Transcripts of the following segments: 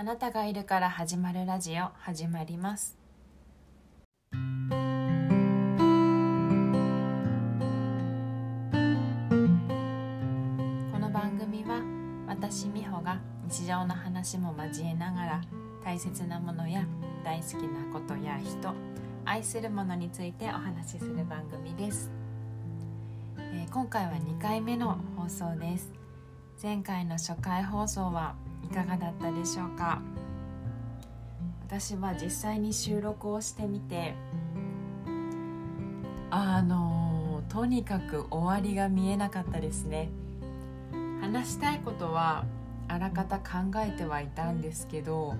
あなたがいるから始まるラジオ始まります。この番組は私美穂が日常の話も交えながら大切なものや大好きなことや人愛するものについてお話しする番組です、えー、今回は2回目の放送です。前回の初回放送はいかがだったでしょうか？私は実際に収録をしてみてあのとにかく終わりが見えなかったですね。話したいことはあらかた考えてはいたんですけど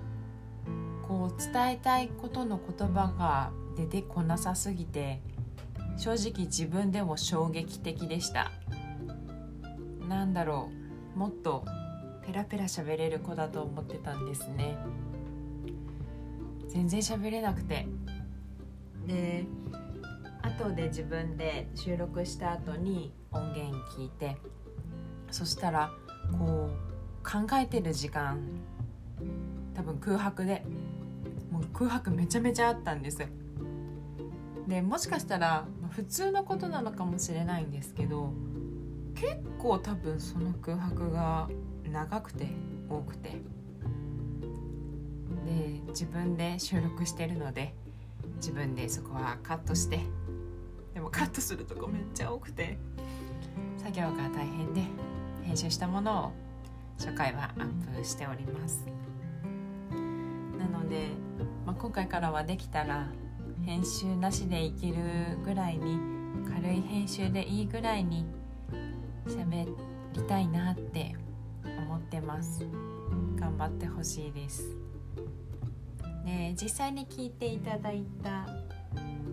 こう伝えたいことの言葉が出てこなさすぎて正直自分でも衝撃的でした。なんだろうもっとペラペラ喋れる子だと思ってたんですね。全然喋れなくて。で後で自分で収録した後に音源聞いてそしたらこう考えてる時間多分空白でもう空白めちゃめちゃあったんです。でもしかしたら普通のことなのかもしれないんですけど結構多分その空白が長くて多くて。で自分で収録してるので自分でそこはカットして。でもカットするとこめっちゃ多くて。作業が大変で編集したものを初回はアップしております。なので、まあ、今回からはできたら編集なしでいけるぐらいに軽い編集でいいぐらいに喋りたいなって思ってます。頑張ってほしいです。で実際に聞いていただいた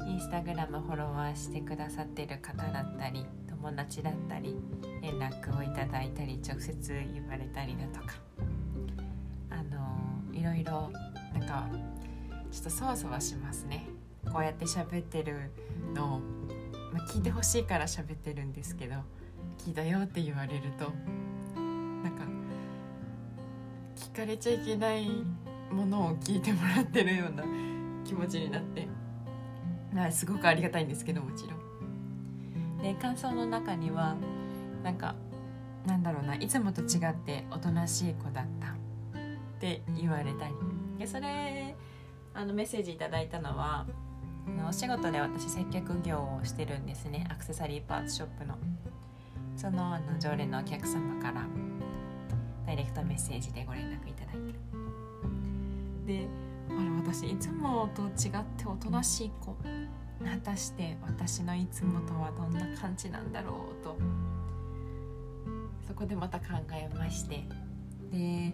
インスタグラムフォロワーしてくださってる方だったり友達だったり連絡をいただいたり直接言われたりだとか。あのいろいろなんかちょっとそわそわしますね。こうやって喋ってるのを、まあ、聞いてほしいから喋ってるんですけど聞いたよって言われるとなんか聞かれちゃいけないものを聞いてもらってるような気持ちになってすごくありがたいんですけどもちろん。で感想の中にはなんかなんだろうないつもと違っておとなしい子だったって言われたりでそれあのメッセージいただいたのはお仕事で私接客業をしてるんですねアクセサリーパーツショップの。そのあの常連のお客様からダイレクトメッセージでご連絡いただいて。であら私いつもと違っておとなしい子。果たして私のいつもとはどんな感じなんだろうと。そこでまた考えまして。で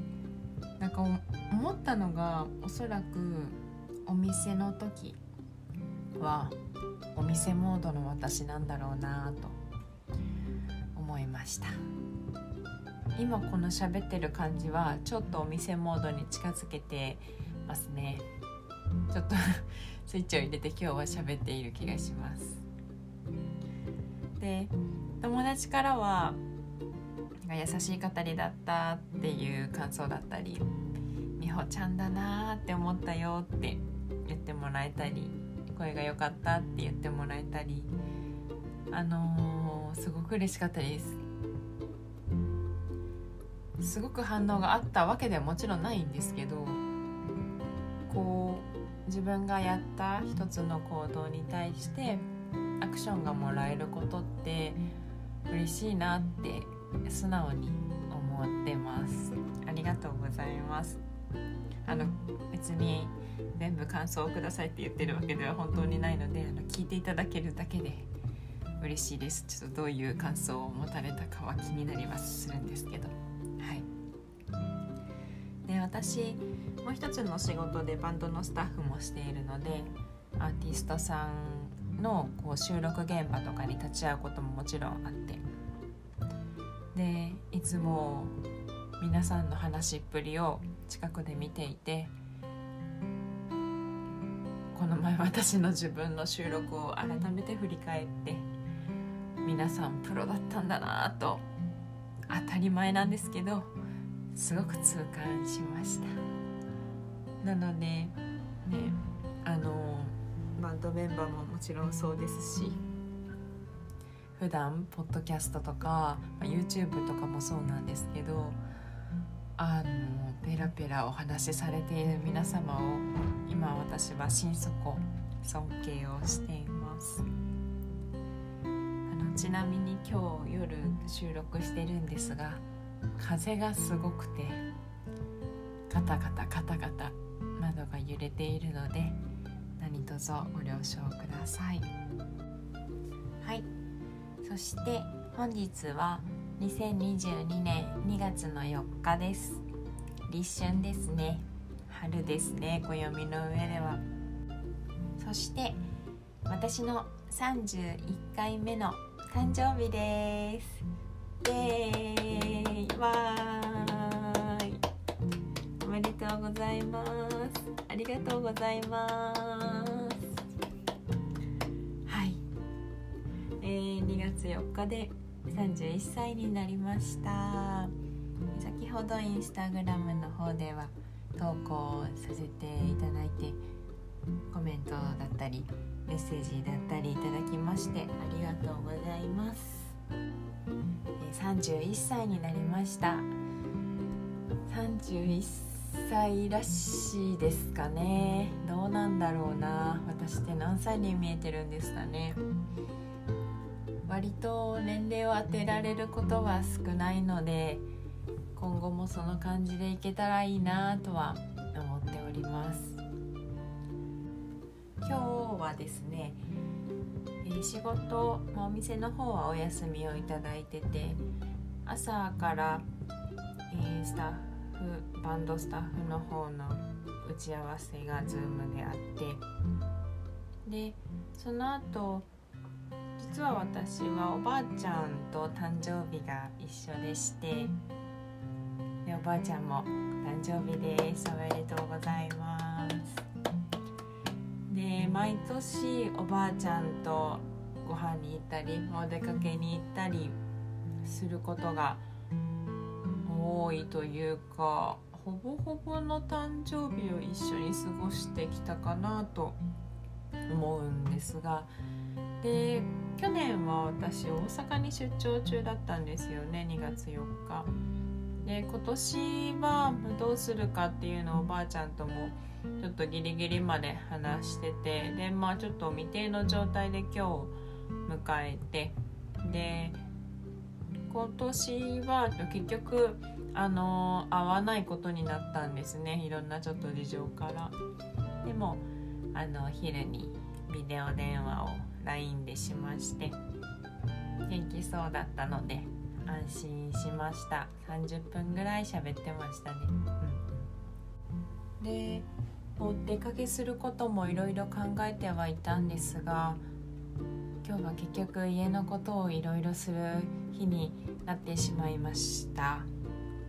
なんか思ったのがおそらくお店の時はお店モードの私なんだろうなと思いました。今この喋ってる感じはちょっとお店モードに近づけてますね。ちょっと スイッチを入れて今日は喋っている気がします。で友達からは優しい語りだったっていう感想だったり美穂ちゃんだなって思ったよって言ってもらえたり声が良かったって言ってもらえたりあのー、すごく嬉しかったです。すごく反応があったわけではもちろんないんですけどこう自分がやった一つの行動に対してアクションがもらえることって嬉しいなって素直に思ってます。ありがとうございます。あの別に全部感想をくださいって言ってるわけでは本当にないのであの聞いていただけるだけで嬉しいです。ちょっとどういう感想を持たれたかは気になりますするんですけど。で私もう一つの仕事でバンドのスタッフもしているのでアーティストさんのこう収録現場とかに立ち会うことももちろんあって。でいつも皆さんの話っぷりを近くで見ていてこの前私の自分の収録を改めて振り返って皆さんプロだったんだなと当たり前なんですけどすごく痛感しました。なのでねあのバンドメンバーももちろんそうですし普段ポッドキャストとか、まあ、YouTube とかもそうなんですけどあのペラペラお話しされている皆様を今私は心底尊敬をしています。あのちなみに今日夜収録してるんですが風がすごくてガタガタガタガタ窓が揺れているので何卒ご了承ください。はい。そして本日は2022年2月の4日です。立春ですね。春ですね暦の上では。そして私の31回目の誕生日です。イエーイわーいおめでとうございます。ありがとうございます。はい、えー、2月4日で31歳になりました。先ほどインスタグラムの方では投稿させていただいてコメントだったりメッセージだったりいただきましてありがとうございます。31歳になりました。31歳らしいですかね。どうなんだろうな。私って何歳に見えてるんですかね。割と年齢を当てられることは少ないので今後もその感じでいけたらいいなとは思っております。今日はですね、仕事、まあ、お店の方はお休みをいただいてて朝から、えー、スタッフバンドスタッフの方の打ち合わせが Zoom であってでその後実は私はおばあちゃんと誕生日が一緒でしてでおばあちゃんも誕生日です。おめでとうございます。毎年おばあちゃんとご飯に行ったりお出かけに行ったりすることが多いというかほぼほぼの誕生日を一緒に過ごしてきたかなと思うんですがで去年は私大阪に出張中だったんですよね2月4日。で今年はどうするかっていうのをおばあちゃんともちょっとギリギリまで話しててでまあちょっと未定の状態で今日迎えてで今年は結局あの会わないことになったんですね。いろんなちょっと事情から。でもあの昼にビデオ電話を LINE でしまして元気そうだったので安心しました。30分ぐらい喋ってましたね、うん、でお出かけすることもいろいろ考えてはいたんですが今日は結局家のことをいろいろする日になってしまいました。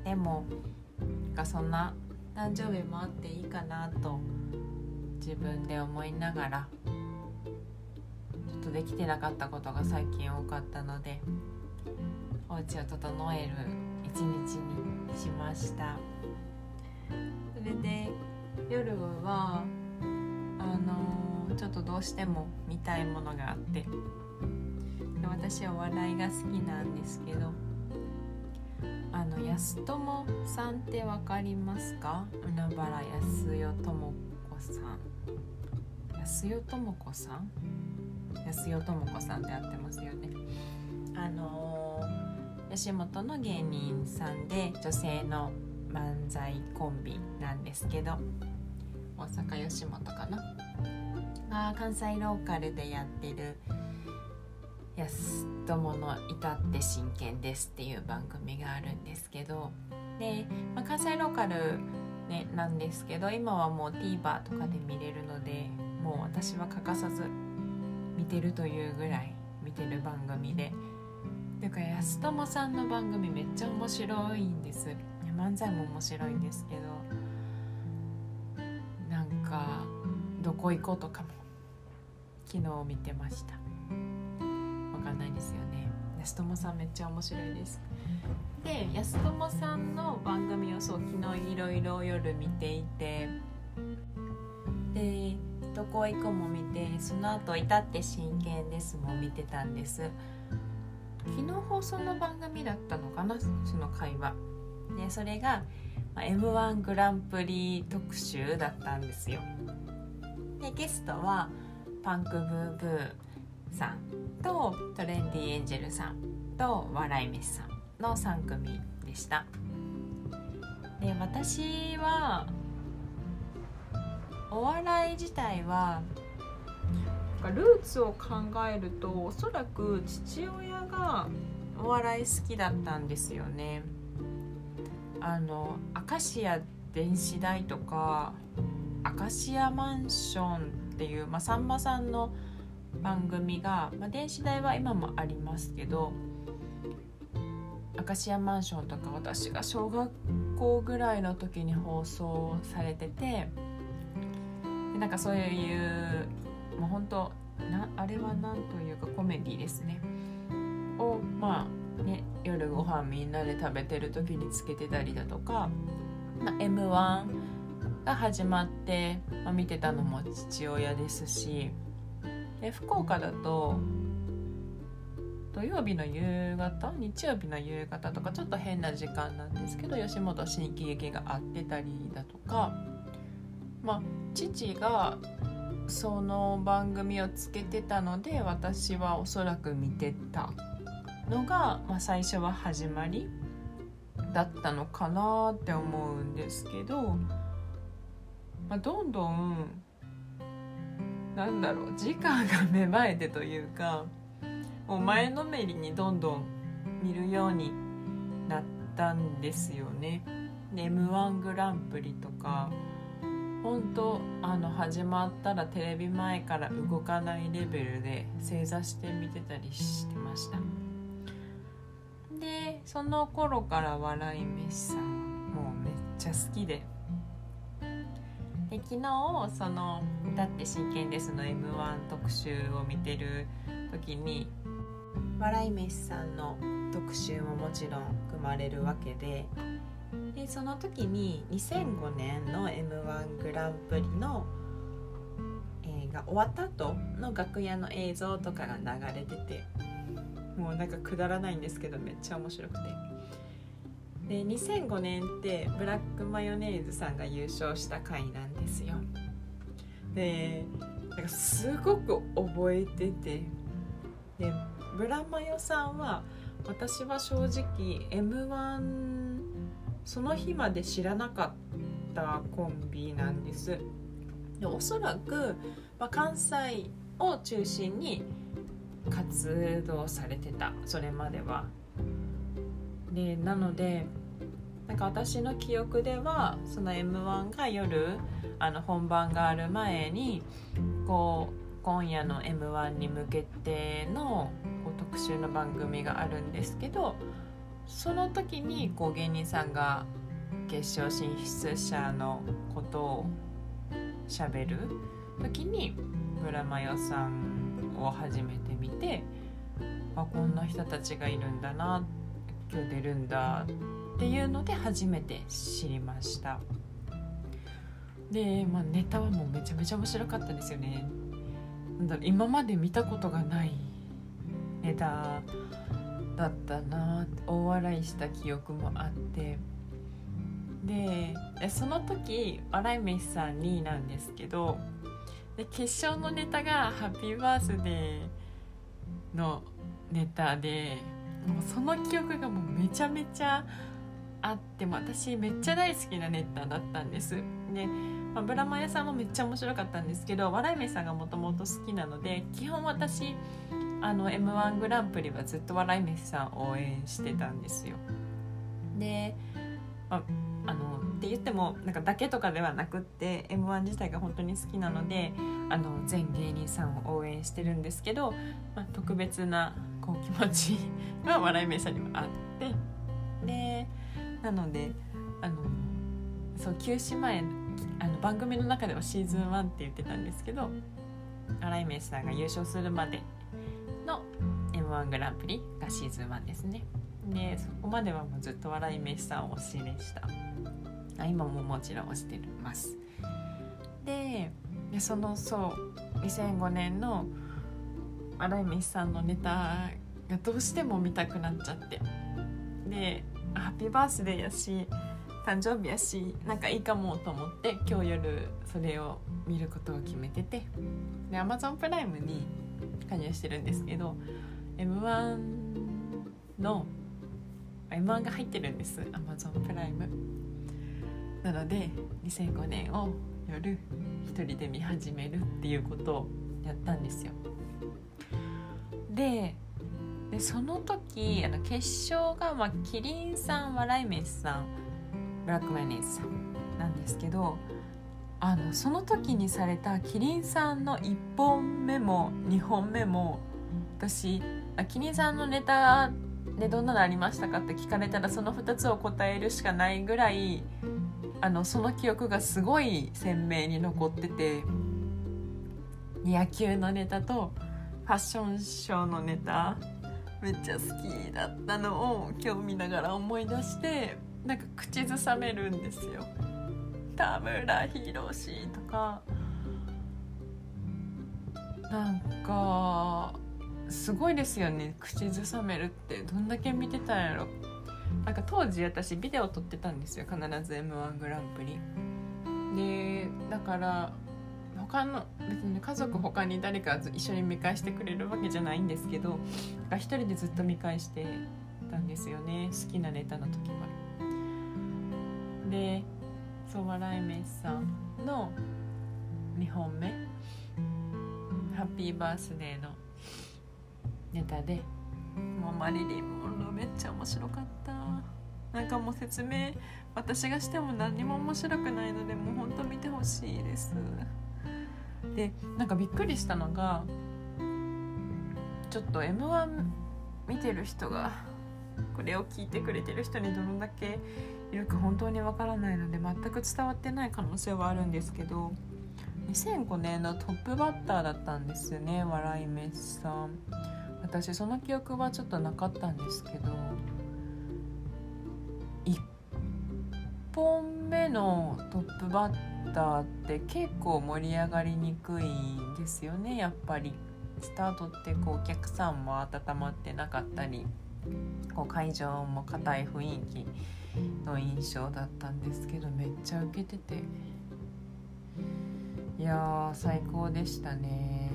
でもがそんな誕生日もあっていいかなと自分で思いながらちょっとできてなかったことが最近多かったのでお家を整える一日にしました。それで夜はあのー、ちょっとどうしても見たいものがあって。で私は笑いが好きなんですけどあの安友さんって分かりますか？海原安代智子さん。安代智子さん？安代智子さんで合ってますよね。あのー、吉本の芸人さんで女性の漫才コンビなんですけど。大阪吉本かな。あ関西ローカルでやってる「安友の至って真剣です」っていう番組があるんですけど。で、まあ、関西ローカル、ね、なんですけど今はもう TVer とかで見れるのでもう私は欠かさず見てるというぐらい見てる番組で。ていうか安友さんの番組めっちゃ面白いんです。漫才も面白いんですけどなんかどこ行こうとかも昨日見てました。わかんないですよね。安友さんめっちゃ面白いです。で安友さんの番組をそう昨日いろいろ夜見ていてで「どこ行く」も見てその後至って真剣です」も見てたんです。昨日放送の番組だったのかな？その会話。でそれが m 1グランプリ特集だったんですよ。でゲストはパンクブーブーさんとトレンディエンジェルさんと笑い飯さんの3組でした。で私はお笑い自体はかルーツを考えるとおそらく父親がお笑い好きだったんですよね。あの明石家電子台とか明石家マンションっていう、まあ、さんまさんの番組が、まあ、電子台は今もありますけど明石家マンションとか私が小学校ぐらいの時に放送されててなんかそういうもう本当なあれは何というかコメディですね。をまあね夜ご飯みんなで食べてる時につけてたりだとか、まあ、m 1が始まって、まあ、見てたのも父親ですしで福岡だと土曜日の夕方日曜日の夕方とかちょっと変な時間なんですけど吉本新喜劇があってたりだとかまあ父がその番組をつけてたので私はおそらく見てたのが、まあ、最初は始まりだったのかなって思うんですけど、まあ、どんどんなんだろう時間が芽生えてというかもう前のめりにどんどん見るようになったんですよね。m 1グランプリとか本当あの始まったらテレビ前から動かないレベルで正座して見てたりしてました。でその頃から笑い飯さんもうめっちゃ好きで。で昨日その「だって真剣です」の m 1特集を見てる時に笑い飯さんの特集ももちろん組まれるわけででその時に2005年の m 1グランプリの、えー、が終わった後の楽屋の映像とかが流れててもうなんかくだらないんですけどめっちゃ面白くて。で2005年ってブラックマヨネーズさんが優勝した回なんですよでなんかすごく覚えててでブラマヨさんは私は正直 m 1その日まで知らなかったコンビなんです。でおそらく、まあ、関西を中心に活動されてた。それまでは。でなのでなんか私の記憶ではその m 1が夜あの本番がある前にこう今夜の m 1に向けてのこう特集の番組があるんですけどその時にこう芸人さんが決勝進出者のことをしゃべる時に村マヨさんを初めて見てあこんな人たちがいるんだな今日出るんだっていうので初めて知りました。で、まあ、ネタはもうめちゃめちゃ面白かったですよね。なんだろ今まで見たことがないネタだったな大笑いした記憶もあってでその時笑い飯さん2位なんですけどで決勝のネタが「ハッピーバースデー」のネタでもうその記憶がもうめちゃめちゃあっても私めっちゃ大好きなネタだったんです。で、まあ、ブラマヨさんもめっちゃ面白かったんですけど笑い飯さんがもともと好きなので基本私あの m 1グランプリはずっと笑い飯さん応援してたんですよ。で、まあ、のって言ってもなんかだけとかではなくって m 1自体が本当に好きなのであの全芸人さんを応援してるんですけど、まあ、特別なこう気持ちが笑い飯さんにもあってでなのであのそう休止前あの番組の中ではシーズン1って言ってたんですけど笑い飯さんが優勝するまでの m 1グランプリがシーズン1ですね。でそこまではもうずっと笑い飯さんを推しでした。あ今ももちろん推してます。でそのそう2005年の新井美さんのネタがどうしても見たくなっちゃって。でハッピーバースデーやし誕生日やしなんかいいかもと思って今日夜それを見ることを決めてて。で Amazon プライムに加入してるんですけど m 1の m 1が入ってるんです。Amazon プライムなので2005年を夜一人で見始めるっていうことをやったんですよ。ででその時あの決勝が、まあ、キリンさん笑い飯さんブラックマヨネーズさんなんですけどあのその時にされたキリンさんの1本目も2本目も私キリンさんのネタでどんなのありましたかって聞かれたらその2つを答えるしかないぐらいあのその記憶がすごい鮮明に残ってて野球のネタとファッションショーのネタめっちゃ好きだったのを今日見ながら思い出してなんか口ずさめるんですよ。田村宏とかなんかすごいですよね。口ずさめるって。どんだけ見てたんやろ。なんか当時私ビデオ撮ってたんですよ。必ず m 1グランプリ。でだから他の別に家族他に誰か一緒に見返してくれるわけじゃないんですけど一人でずっと見返してたんですよね。好きなネタの時は。でそう笑い飯さんの2本目「ハッピーバースデー」のネタで。もうマリリン・モンローめっちゃ面白かった。なんかもう説明私がしても何にも面白くないのでもうほんと見てほしいです。でなんかびっくりしたのがちょっと m 1見てる人がこれを聞いてくれてる人にどれだけいるか本当にわからないので全く伝わってない可能性はあるんですけど2005年のトップバッターだったんですよね笑い飯さん。私その記憶はちょっとなかったんですけど1本目のトップバッターって結構盛り上がりにくいんですよねやっぱり。スタートってこうお客さんも温まってなかったりこう会場も硬い雰囲気の印象だったんですけどめっちゃ受けてて。いや最高でしたね。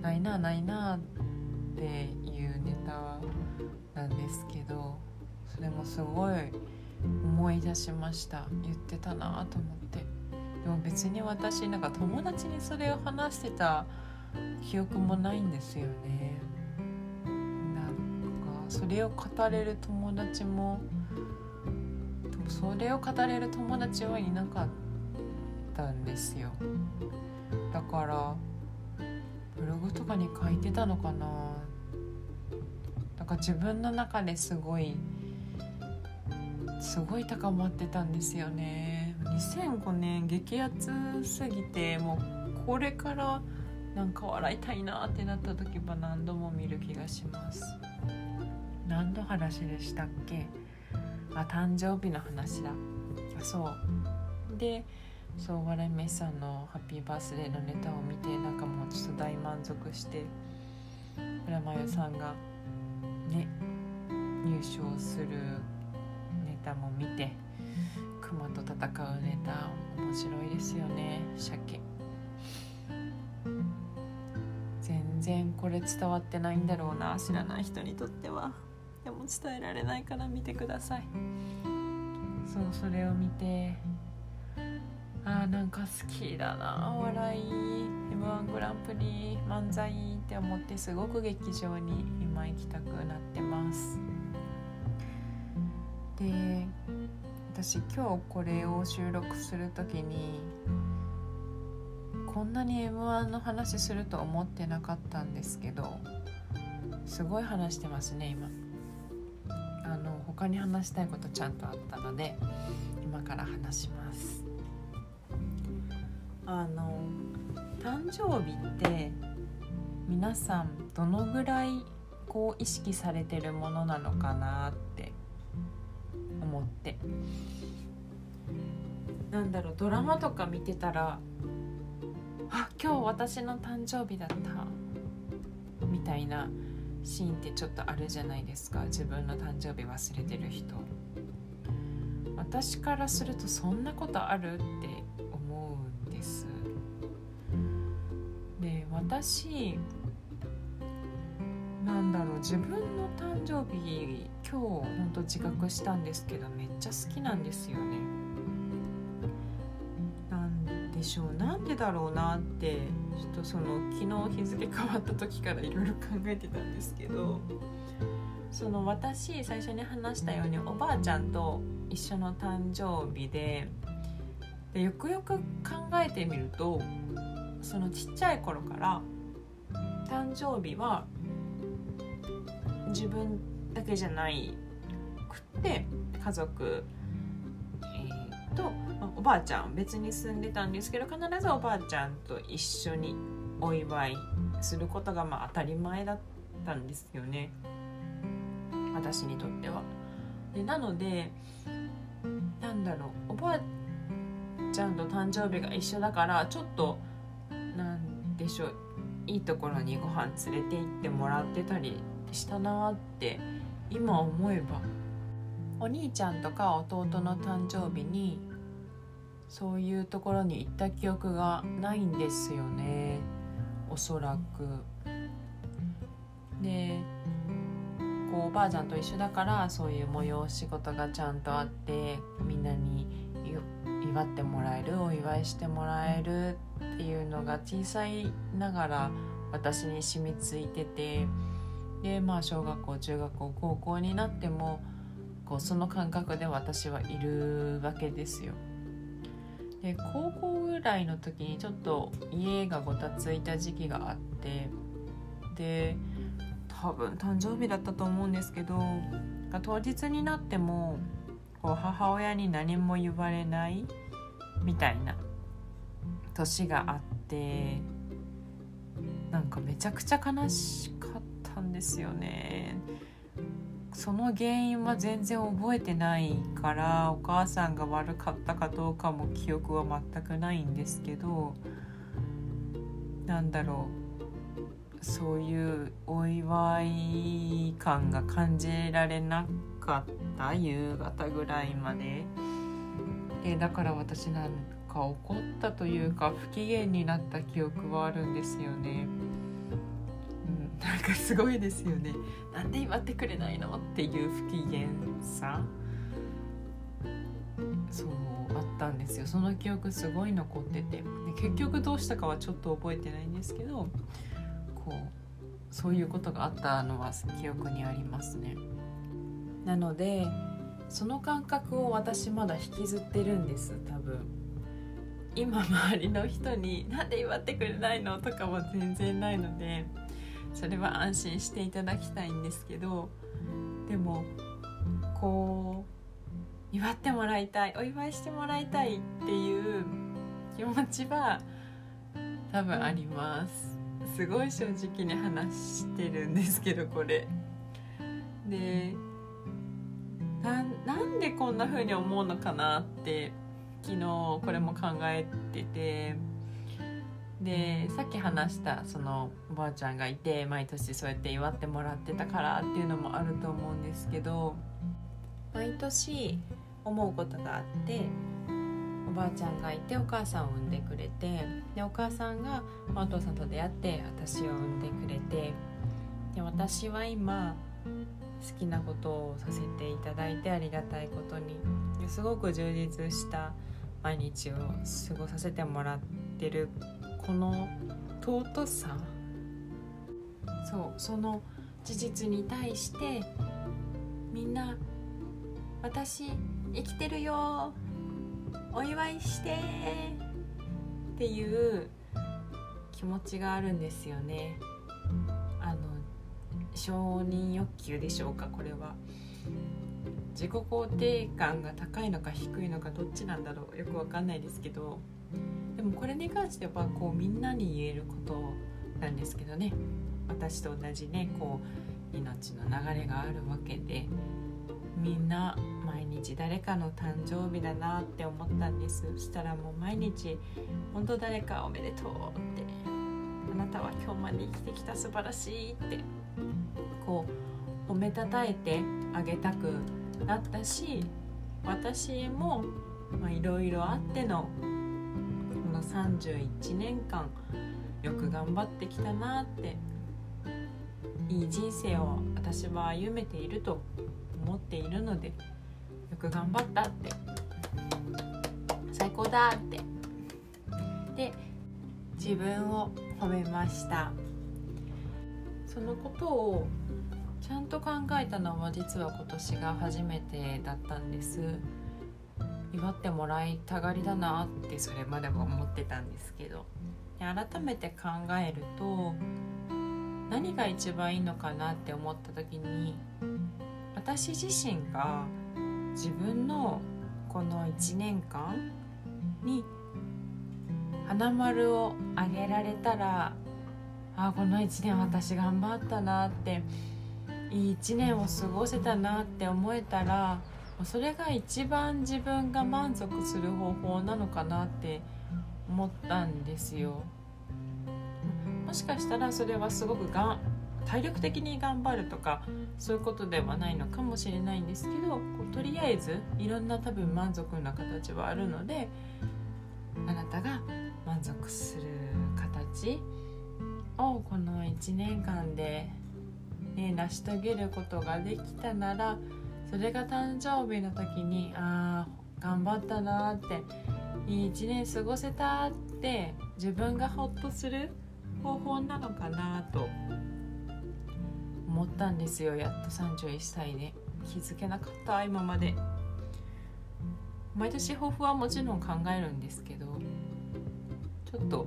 ないなないなっていうネタなんですけどそれもすごい思い出しました。言ってたなと思って。でも別に私なんか友達にそれを話してた記憶もないんですよね。それを語れる友達もそれを語れる友達はいなかったんですよ。だからブログとかに書いてたのかな。なんか自分の中ですごいすごい高まってたんですよね。2005年激アツすぎてもうこれからなんか笑いたいなってなった時は何度も見る気がします。何の話でしたっけ？あ誕生日の話だ。あそう。でそう笑い飯さんのハッピーバースデーのネタを見てなんかもうちょっと大満足して村マヨさんがね入賞するネタも見て熊と戦うネタ面白いですよね。鮭。全然これ伝わってないんだろうな知らない人にとっては。でも伝えられないから見てください。そうそれを見てあーなんか好きだな。お笑い m 1グランプリ漫才って思ってすごく劇場に今行きたくなってます。で私今日これを収録する時にこんなに m 1の話すると思ってなかったんですけどすごい話してますね今。他に話したいことちゃんとあったので今から話します。あの誕生日って皆さんどのぐらいこう意識されてるものなのかなって思って。なんだろうドラマとか見てたらあ今日私の誕生日だったみたいなシーンってちょっとあるじゃないですか。自分の誕生日忘れてる人。私からするとそんなことあるって思うんです。で私なんだろう。自分の誕生日今日ほんと自覚したんですけどめっちゃ好きなんですよね。でしょう。なんでだろう。なってちょっとその昨日日付変わった時からいろいろ考えてたんですけどその私最初に話したようにおばあちゃんと一緒の誕生日ででよくよく考えてみるとそのちっちゃい頃から誕生日は自分だけじゃないくって家族、と、おばあちゃん別に住んでたんですけど必ずおばあちゃんと一緒にお祝いすることがまあ当たり前だったんですよね私にとっては。でなのでなんだろうおばあちゃんと誕生日が一緒だからちょっとなんでしょういいところにご飯連れて行ってもらってたりしたなって今思えばお兄ちゃんとか弟の誕生日にそういうところに行った記憶がないんですよねおそらく。でこうおばあちゃんと一緒だからそういう催し事がちゃんとあってみんなに祝ってもらえるお祝いしてもらえるっていうのが小さいながら私に染みついててでまあ小学校中学校高校になってもこうその感覚で私はいるわけですよ。で高校ぐらいの時にちょっと家がごたついた時期があってで多分誕生日だったと思うんですけど当日になってもこう母親に何も言われないみたいな年があってなんかめちゃくちゃ悲しかったんですよね。その原因は全然覚えてないからお母さんが悪かったかどうかも記憶は全くないんですけどなんだろうそういうお祝い感が感じられなかった夕方ぐらいまででだから私なんか怒ったというか不機嫌になった記憶はあるんですよね。なんかすごいですよね。なんで祝ってくれないのっていう不機嫌さ。そうあったんですよ。その記憶すごい残ってて。で結局どうしたかはちょっと覚えてないんですけどこうそういうことがあったのは記憶にありますね。なのでその感覚を私まだ引きずってるんです。多分。今周りの人に「なんで祝ってくれないの?」とかは全然ないので。それは安心していただきたいんですけどでもこう祝ってもらいたいお祝いしてもらいたいっていう気持ちは多分あります。すごい正直に話してるんですけどこれ。でなんでこんな風に思うのかなって昨日これも考えてて。でさっき話したそのおばあちゃんがいて毎年そうやって祝ってもらってたからっていうのもあると思うんですけど毎年思うことがあっておばあちゃんがいてお母さんを産んでくれてでお母さんが、まあ、お父さんと出会って私を産んでくれてで私は今好きなことをさせていただいてありがたいことにすごく充実した毎日を過ごさせてもらってるこの尊さそうその事実に対してみんな「私生きてるよお祝いして!」っていう気持ちがあるんですよね。あの承認欲求でしょうかこれは。自己肯定感が高いのか低いのかどっちなんだろうよくわかんないですけどでもこれに関してはこうみんなに言えることなんですけどね。私と同じねこう命の流れがあるわけでみんな毎日誰かの誕生日だなって思ったんです。そしたらもう毎日本当誰かおめでとうってあなたは今日まで生きてきた素晴らしいってこう褒めたたえてあげたくなったし私もいろいろあってのこの31年間よく頑張ってきたなっていい人生を私は歩めていると思っているのでよく頑張ったって最高だってで自分を褒めました。そのことをちゃんと考えたのは実は今年が初めてだったんです。祝ってもらいたがりだなってそれまでも思ってたんですけど。改めて考えると何が一番いいのかなって思った時に私自身が自分のこの1年間に花丸をあげられたらあこの1年私頑張ったなっていい1年を過ごせたなって思えたらそれが一番自分が満足する方法なのかなって思ったんですよ。もしかしたらそれはすごくがん体力的に頑張るとかそういうことではないのかもしれないんですけどとりあえずいろんな多分満足な形はあるのであなたが満足する形をこの1年間で、ね、成し遂げることができたならそれが誕生日の時にああ頑張ったなっていい1年過ごせたって自分がホッとする方法なのかなと思ったんですよ。やっと31歳で。気づけなかった今まで。毎年抱負はもちろん考えるんですけどちょっと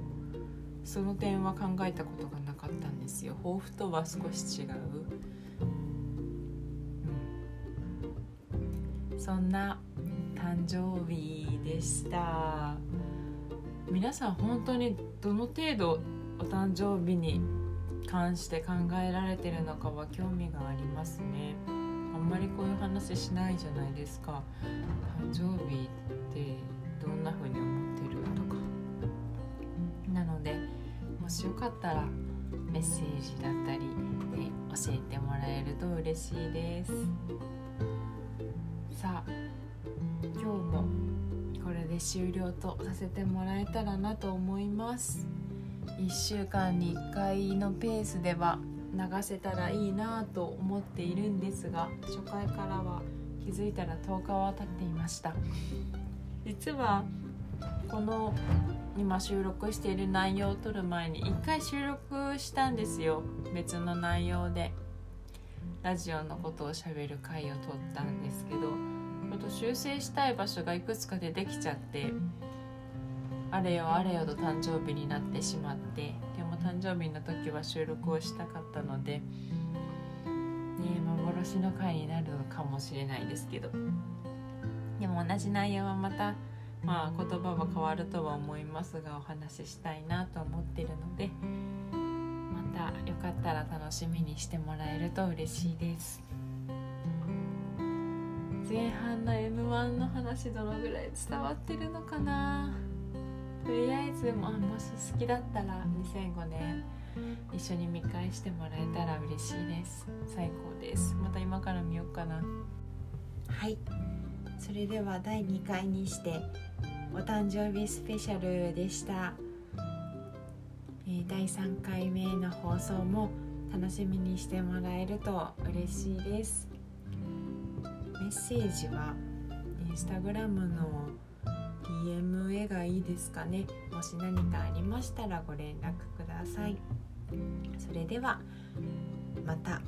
その点は考えたことがなかったんですよ。抱負とは少し違う、そんな誕生日でした。皆さん本当にどの程度お誕生日に関して考えられてるのかは興味がありますね。あんまりこういう話しないじゃないですか。誕生日ってどんな風に思ってるとか。なのでもしよかったらメッセージだったりで教えてもらえると嬉しいです。さあ今日もこれで終了とさせてもらえたらなと思います。1週間に1回のペースでは流せたらいいなと思っているんですが初回からは気づいたら10日は経っていました。実はこの今収録している内容を撮る前に1回収録したんですよ。別の内容で。ラジオのことをしゃべる回を撮ったんですけどちょっと修正したい場所がいくつか出てきちゃってあれよあれよと誕生日になってしまってでも誕生日の時は収録をしたかったので、ね、幻の回になるのかもしれないですけど。でも同じ内容はまた、まあ、言葉は変わるとは思いますがお話ししたいなと思ってるのでたよかったら楽しみにしてもらえると嬉しいです。前半の m 1の話どのぐらい伝わってるのかな？とりあえずももし好きだったら2005年一緒に見返してもらえたら嬉しいです。最高です。また今から見ようかな。はい。それでは第2回にしてお誕生日スペシャルでした、え、第3回目の放送も楽しみにしてもらえると嬉しいです。メッセージはインスタグラムの DM がいいですかね。もし何かありましたらご連絡ください。それではまた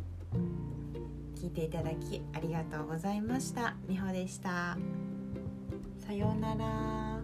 聞いていただきありがとうございました。みほでした。さようなら。